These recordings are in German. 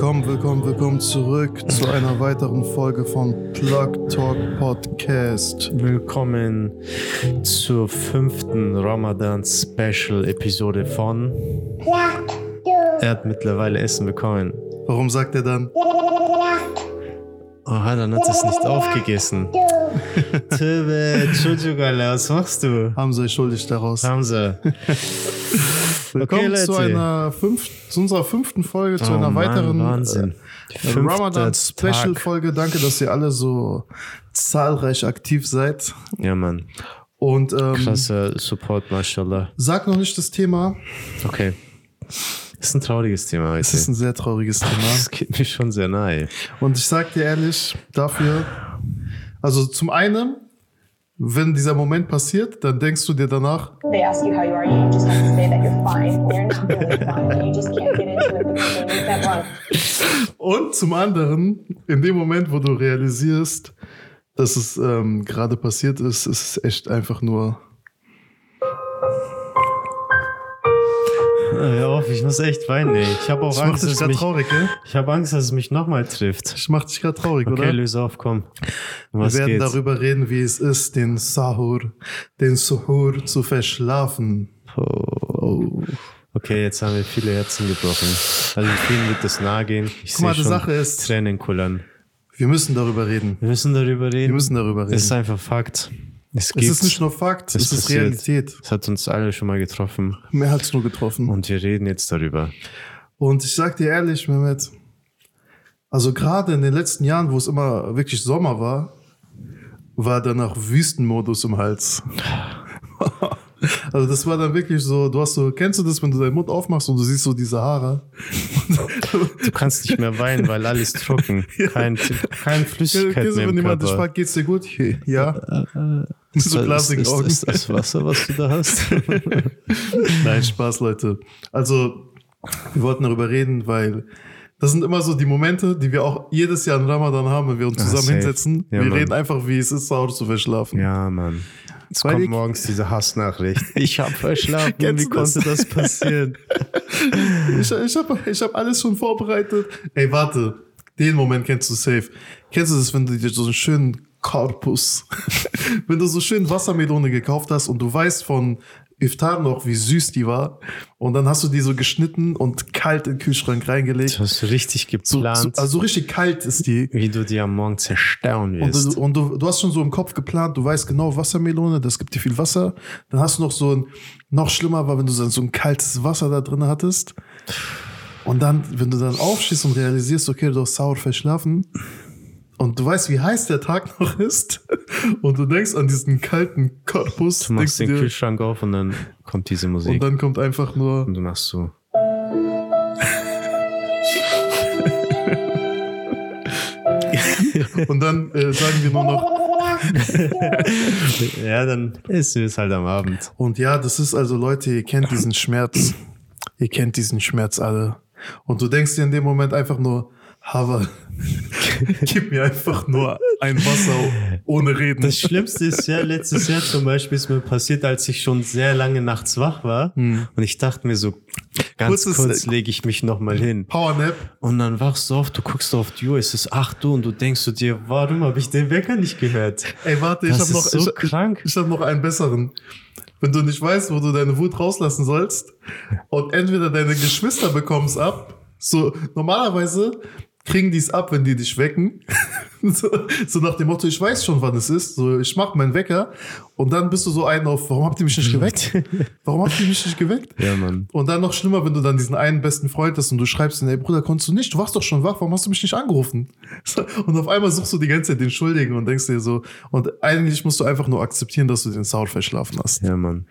Willkommen, willkommen, willkommen zurück zu einer weiteren Folge von Plug Talk Podcast. Willkommen zur fünften Ramadan-Special-Episode von Er hat mittlerweile Essen bekommen. Warum sagt er dann? Oh, dann hat es nicht aufgegessen. Töbe, Entschuldigung, was machst du? Hamza ist schuldig daraus. Hamza. Willkommen Okay, zu, einer fünf, zu unserer fünften Folge, zu Oh einer Mann, weiteren Wahnsinn. äh, Fünfter Ramadan Tag. Special Folge. Danke, dass ihr alle so zahlreich aktiv seid. Ja, Mann. Und ähm, Krasser Support, mashallah. sag noch nicht das Thema. Okay. Das ist ein trauriges Thema heute. Es ist ein sehr trauriges Thema. Das geht mir schon sehr nahe. Und ich sag dir ehrlich, dafür, also zum einen, wenn dieser Moment passiert, dann denkst du dir danach, they ask you how you are, you just have to say that you're fine when you're not really fine. And you just can't get into it because you need that run. und zum anderen, in dem Moment, wo du realisierst, dass es ähm, gerade passiert ist, ist es echt einfach nur, Hör auf, ich muss echt weinen, ey. Ich habe auch das macht Angst, dich dass gerade mich, traurig, gell? ich habe Angst, dass es mich nochmal trifft. Das macht dich gerade traurig, Okay, oder? löse auf, komm. Um Wir werden geht's? darüber reden, wie es ist, den Sahur, den Suhur zu verschlafen. Oh. Okay, jetzt haben wir viele Herzen gebrochen. Also vielen wird das nahe gehen. Ich Guck mal, die Sache ist- Tränen kullern. Wir müssen darüber reden. Wir müssen darüber reden. Wir müssen darüber reden. Es ist einfach Fakt. Es, Es ist nicht nur Fakt, Es es ist passiert. Realität. es hat uns alle schon mal getroffen Mehr hat's nur getroffen. und wir reden jetzt darüber. Und ich sag dir ehrlich, Mehmet, also gerade in den letzten Jahren, wo es immer wirklich Sommer war, war danach Wüstenmodus im Hals. Also das war dann wirklich so, du hast so, kennst du das, wenn du deinen Mund aufmachst und du siehst so die Sahara? Du kannst nicht mehr weinen, weil alles trocken. Kein, kein Flüssigkeit Kennst du, mehr wenn jemand dich fragt, geht's dir gut? Ja. Ist, so das- glasige ist, Augen. ist das Wasser, was du da hast? Nein, Spaß, Leute. Also, wir wollten darüber reden, weil das sind immer so die Momente, die wir auch jedes Jahr in Ramadan haben, wenn wir uns Ah, zusammen safe. hinsetzen. Ja, wir Mann. reden einfach, wie es ist, zu Hause zu verschlafen. ja, Mann. Es kommt morgens diese Hassnachricht. Ich habe verschlafen. Kennst Wie du das? konnte das passieren? Ich, ich habe ich hab alles schon vorbereitet. Ey, warte. Den Moment kennst du safe. Kennst du das, wenn du dir so einen schönen Korpus, wenn du so schön Wassermelone gekauft hast und du weißt von Iftar noch, wie süß die war und dann hast du die so geschnitten und kalt in den Kühlschrank reingelegt. Du hast richtig geplant, so, also so richtig kalt ist die. wie du die am Morgen zerstören Und, wirst. du, und du, du hast schon so im Kopf geplant, du weißt genau, Wassermelone, das gibt dir viel Wasser. Dann hast du noch so ein, noch schlimmer war, wenn du so so ein kaltes Wasser da drin hattest. Und dann, wenn du dann aufstehst und realisierst, okay, du hast sauer verschlafen und du weißt, wie heiß der Tag noch ist und du denkst an diesen kalten Korpus, du machst den dir, Kühlschrank auf und dann kommt diese Musik. und dann kommt einfach nur, Und du machst so. und dann äh, sagen wir nur noch, Ja, dann ist es halt am Abend. Und ja, das ist also, Leute, ihr kennt diesen Schmerz. ihr kennt diesen Schmerz alle. Und du denkst dir in dem Moment einfach nur, Hava, gib mir einfach nur ein Wasser ohne Reden. Das Schlimmste ist ja, letztes Jahr zum Beispiel ist mir passiert, als ich schon sehr lange nachts wach war. Und ich dachte mir so, ganz Kurzes- kurz lege ich mich nochmal hin. Powernap. Und dann wachst du auf, du guckst auf die Uhr, es ist 8 Uhr und du denkst zu dir, warum habe ich den Wecker nicht gehört? Ey, warte, ich Das habe noch, so ich, krank. ich, ich hab noch einen besseren. Wenn du nicht weißt, wo du deine Wut rauslassen sollst und entweder deine Geschwister bekommen's ab, so normalerweise kriegen die es ab, wenn die dich wecken. so, so nach dem Motto, ich weiß schon, wann es ist. So, ich mach meinen Wecker und dann bist du so einen auf, warum habt ihr mich nicht geweckt? Warum habt ihr mich nicht geweckt? Ja, Mann. Und dann noch schlimmer, wenn du dann diesen einen besten Freund hast und du schreibst ihm, ey Bruder, konntest du nicht? Du warst doch schon wach, warum hast du mich nicht angerufen? Und auf einmal suchst du die ganze Zeit den Schuldigen und denkst dir so, und eigentlich musst du einfach nur akzeptieren, dass du den Sound verschlafen hast. Ja, Mann.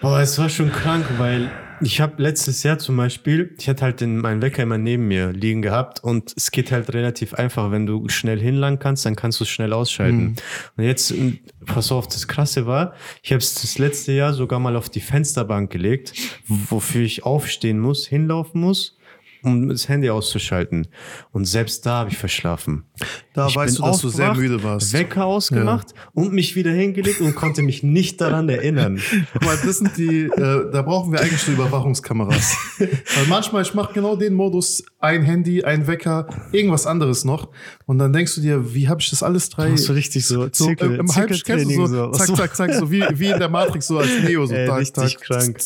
Boah, es war schon krank, weil ich habe letztes Jahr zum Beispiel, ich hatte halt den, meinen Wecker immer neben mir liegen gehabt und es geht halt relativ einfach. Wenn du schnell hinlangen kannst, dann kannst du es schnell ausschalten. Und jetzt, m, pass auf, das Krasse war, ich habe es das letzte Jahr sogar mal auf die Fensterbank gelegt, wofür ich aufstehen muss, hinlaufen muss um das Handy auszuschalten. Und selbst da habe ich verschlafen. Da Ich weißt du, dass du sehr müde warst. Wecker ausgemacht und mich wieder hingelegt und konnte mich nicht daran erinnern. Guck mal, das sind die, äh, da brauchen wir eigentlich so Überwachungskameras. Weil manchmal, ich mache genau den Modus, ein Handy, ein Wecker, irgendwas anderes noch. Und dann denkst du dir, wie habe ich das alles drei... Machst du richtig so, so Zirkel, im, im Halb, kennst du Zirkeltraining so, so. zack, zack, zack, so wie, wie in der Matrix, so als Neo, so Ey, tak, richtig tak, krank.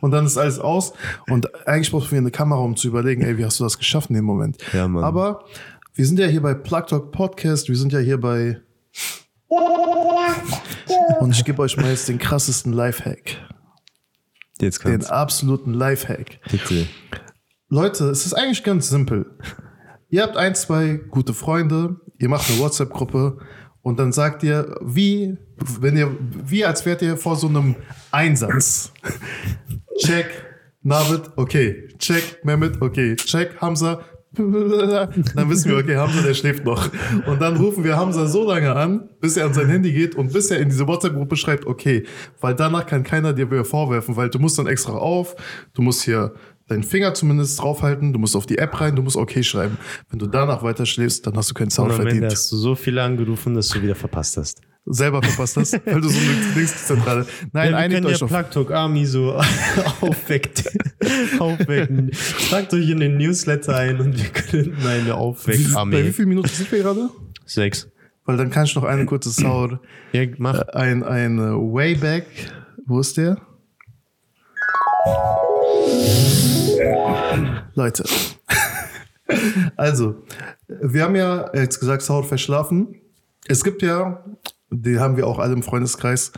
Und dann ist alles aus. Und eigentlich brauchst du mir eine Kamera, um zu überlegen, ey, wie hast du das geschafft in dem Moment? Ja, Mann. Aber wir sind ja hier bei Plug Talk Podcast, wir sind ja hier bei... Und ich gebe euch mal jetzt den krassesten Lifehack. Jetzt Den kannst absoluten Lifehack. Bitte. Leute, es ist eigentlich ganz simpel. Ihr habt ein, zwei gute Freunde, ihr macht eine WhatsApp-Gruppe und dann sagt ihr, wie, wenn ihr, wie als wärt ihr vor so einem Einsatz. Check, Navid, okay. Check, Mehmet, okay. Check, Hamza. Dann wissen wir, okay, Hamza, der schläft noch. Und dann rufen wir Hamza so lange an, bis er an sein Handy geht und bis er in diese WhatsApp-Gruppe schreibt, okay. Weil danach kann keiner dir mehr vorwerfen, weil du musst dann extra auf, du musst hier deinen Finger zumindest draufhalten, du musst auf die App rein, du musst okay schreiben. Wenn du danach weiter schläfst, dann hast du keinen Und Sound am Ende verdient. hast du so viele angerufen, dass du wieder verpasst hast. Selber verpasst hast, weil du so eine Linkszentrale. Nein, ja, einigt können ja euch auf. Plug Army so aufweckt, aufwecken. Tragt euch in den Newsletter ein und wir können eine Wie- Bei wie vielen Minuten sind wir gerade? Sechs. Weil dann kann ich noch eine kurze Sound. Ja, mach. Ein, ein äh, Wayback. Wo ist der? Leute. Also, wir haben ja jetzt gesagt, Sound verschlafen. Es gibt ja, die haben wir auch alle im Freundeskreis,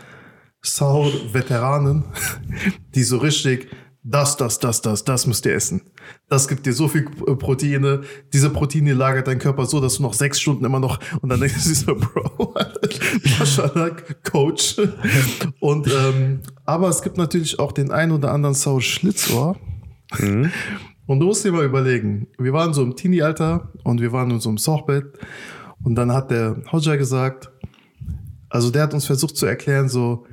Sound-Veteranen, die so richtig, das, das, das, das, das müsst ihr essen. Das gibt dir so viel äh, Proteine. Diese Proteine lagert dein Körper so, dass du noch sechs Stunden immer noch, und dann denkst du so, Bro, Maschallah, Coach. Und, ähm, aber es gibt natürlich auch den ein oder anderen Sau Schlitzohr. Und du musst dir mal überlegen, wir waren so im Teenie-Alter und wir waren in so einem Sochbett und dann hat der Hodja gesagt, also der hat uns versucht zu erklären, so,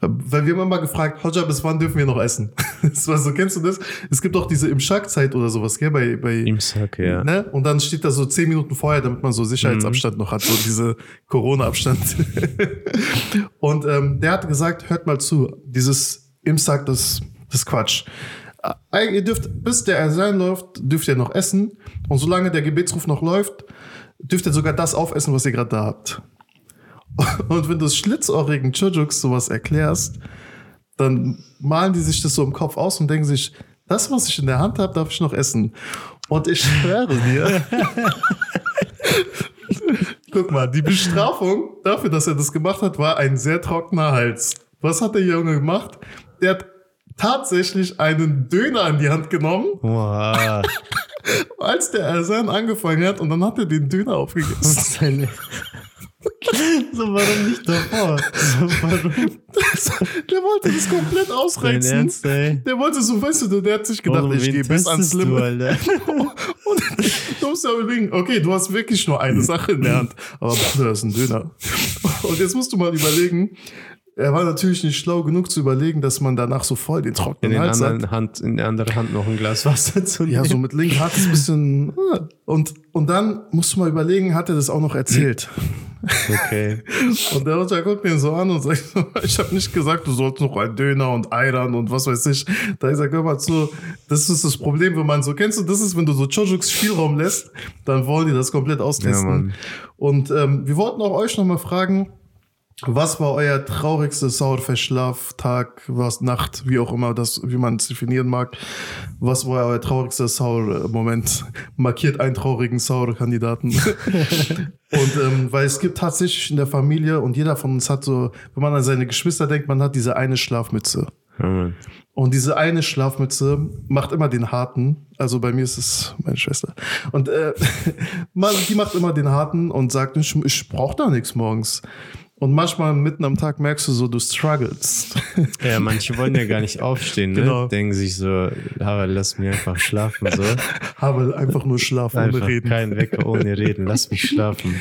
äh, weil wir haben immer gefragt, Hodja, bis wann dürfen wir noch essen? Das war so, kennst du das? Es gibt auch diese Imschak-Zeit oder sowas, gell, bei, bei, Im Sack, ja. Ne? Und dann steht da so zehn Minuten vorher, damit man so Sicherheitsabstand noch hat, so diese Corona-Abstand. und ähm, der hat gesagt, hört mal zu, dieses Imsak, das, das ist Quatsch. Äh, Ihr dürft, bis der Ersein läuft, dürft ihr noch essen. Und solange der Gebetsruf noch läuft, dürft ihr sogar das aufessen, was ihr gerade da habt. Und wenn du schlitzohrigen Chujuks sowas erklärst, dann malen die sich das so im Kopf aus und denken sich, das, was ich in der Hand habe, darf ich noch essen. Und ich schwöre dir, guck mal, die Bestrafung dafür, dass er das gemacht hat, war ein sehr trockener Hals. Was hat der Junge gemacht? Der hat tatsächlich einen Döner in die Hand genommen, Wow. als der Ersan angefangen hat und dann hat er den Döner aufgegessen. So, warum nicht davor? So, warum? der wollte das komplett ausreizen. Ernst? Der wollte so, weißt du, der hat sich gedacht, Warum, ich gehe bis ans du, Limit. Alter? Und du musst ja überlegen, okay, du hast wirklich nur eine Sache in der Hand, aber Bruder, das ist ein Döner. Und jetzt musst du mal überlegen, er war natürlich nicht schlau genug zu überlegen, dass man danach so voll den In, trockenen den Hals hat. Hand, in der anderen Hand noch ein Glas Wasser zu nehmen. Ja, so mit linken hat es ein bisschen. ah. Und, und dann musst du mal überlegen, hat er das auch noch erzählt? Okay. Und der Roger guckt mir so an und sagt, ich habe nicht gesagt, du sollst noch ein Döner und Eiran und was weiß ich. Da ich sag, hör mal zu, das ist das Problem, wenn man so, kennst du, das ist, wenn du so Chojuks Spielraum lässt, dann wollen die das komplett Ja, austesten. Mann. und ähm, wir wollten auch euch nochmal fragen, was war euer traurigster Sauerverschlaf, Tag, was Nacht, wie auch immer das, wie man es definieren mag. Was war euer traurigster Sauer-Moment? Markiert einen traurigen Sauer-Kandidaten. und ähm, weil es gibt tatsächlich in der Familie und jeder von uns hat so, wenn man an seine Geschwister denkt, man hat diese eine Schlafmütze. Mann. Und diese eine Schlafmütze macht immer den harten. Also bei mir ist es meine Schwester. Und äh, die macht immer den harten und sagt, ich, ich brauche da nichts morgens. Und manchmal mitten am Tag merkst du so, du struggles. Ja, manche wollen ja gar nicht aufstehen, ne? Genau. Denken sich so, aber lass mich einfach schlafen, so. Habe einfach nur Schlaf ohne Einfach Reden. kein Wecker ohne Reden, lass mich schlafen.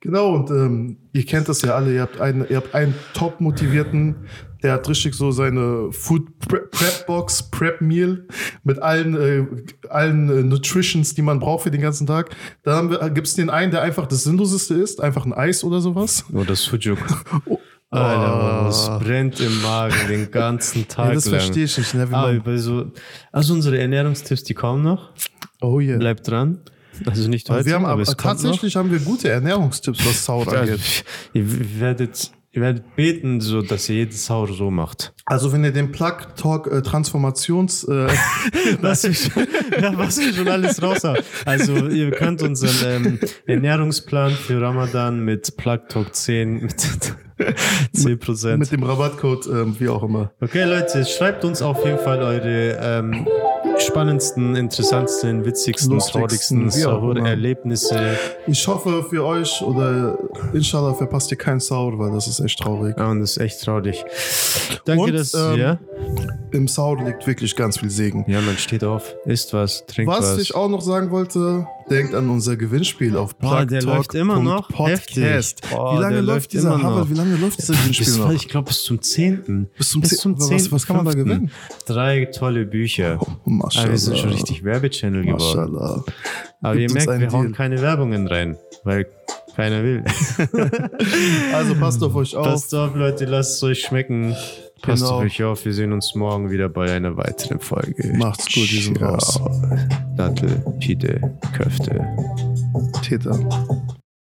Genau, und ähm, ihr kennt das ja alle, ihr habt einen, ihr habt einen top motivierten, Der hat richtig so seine Food Prep Box, Prep Meal mit allen, äh, allen äh, Nutritions, die man braucht für den ganzen Tag. Dann wir, gibt's den einen, der einfach das Sinnloseste ist, einfach ein Eis oder sowas. Oder Sujuk. Alter, es brennt im Magen den ganzen Tag Ja, das lang. verstehe ich nicht. Ne? Aber bei so, also unsere Ernährungstipps, die kommen noch. oh yeah. Bleibt dran. Also nicht heute, wir haben aber es kommt tatsächlich haben wir gute Ernährungstipps, was Sauer. Also, angeht. ihr werdet, ihr werdet beten, so dass ihr jedes Sauer so macht. Also wenn ihr den Plug Talk äh, Transformations äh, was schon, ja, was wir schon alles raus haben. Also ihr könnt unseren ähm, Ernährungsplan für Ramadan mit Plug Talk 10 mit 10%. mit dem Rabattcode, ähm, wie auch immer. Okay, Leute, schreibt uns auf jeden Fall eure ähm, spannendsten, interessantesten, witzigsten, Lustigsten, traurigsten. Erlebnisse. Ich hoffe für euch oder inshallah verpasst ihr keinen Sauer, weil das ist echt traurig. Ja, und das ist echt traurig. Danke, Und, dass ähm, ja. Im Sauer liegt wirklich ganz viel Segen. ja, man steht auf, isst was, trinkt was. Was ich auch noch sagen wollte, denkt an unser Gewinnspiel auf Boah, der läuft immer noch. Podcast. Boah, wie lange läuft dieser. Harvard, wie lange läuft dieser Gewinnspiel bis, noch? ich glaube bis zum 10. Bis zum bis 10. zum Was- 10. was kann man da gewinnen? Drei tolle Bücher. Oh, Maschallah. Wir sind schon richtig Werbechannel geworden. Maschallah. Aber Gibt ihr merkt, wir hauen Deal. keine Werbungen rein, weil keiner will. Also passt auf euch auf. Passt auf, Leute, lasst es euch schmecken. Passt Genau. auf euch auf. Wir sehen uns morgen wieder bei einer weiteren Folge. Macht's gut, wir sind Ciao. raus. Dattel, Pide, Köfte. Täter.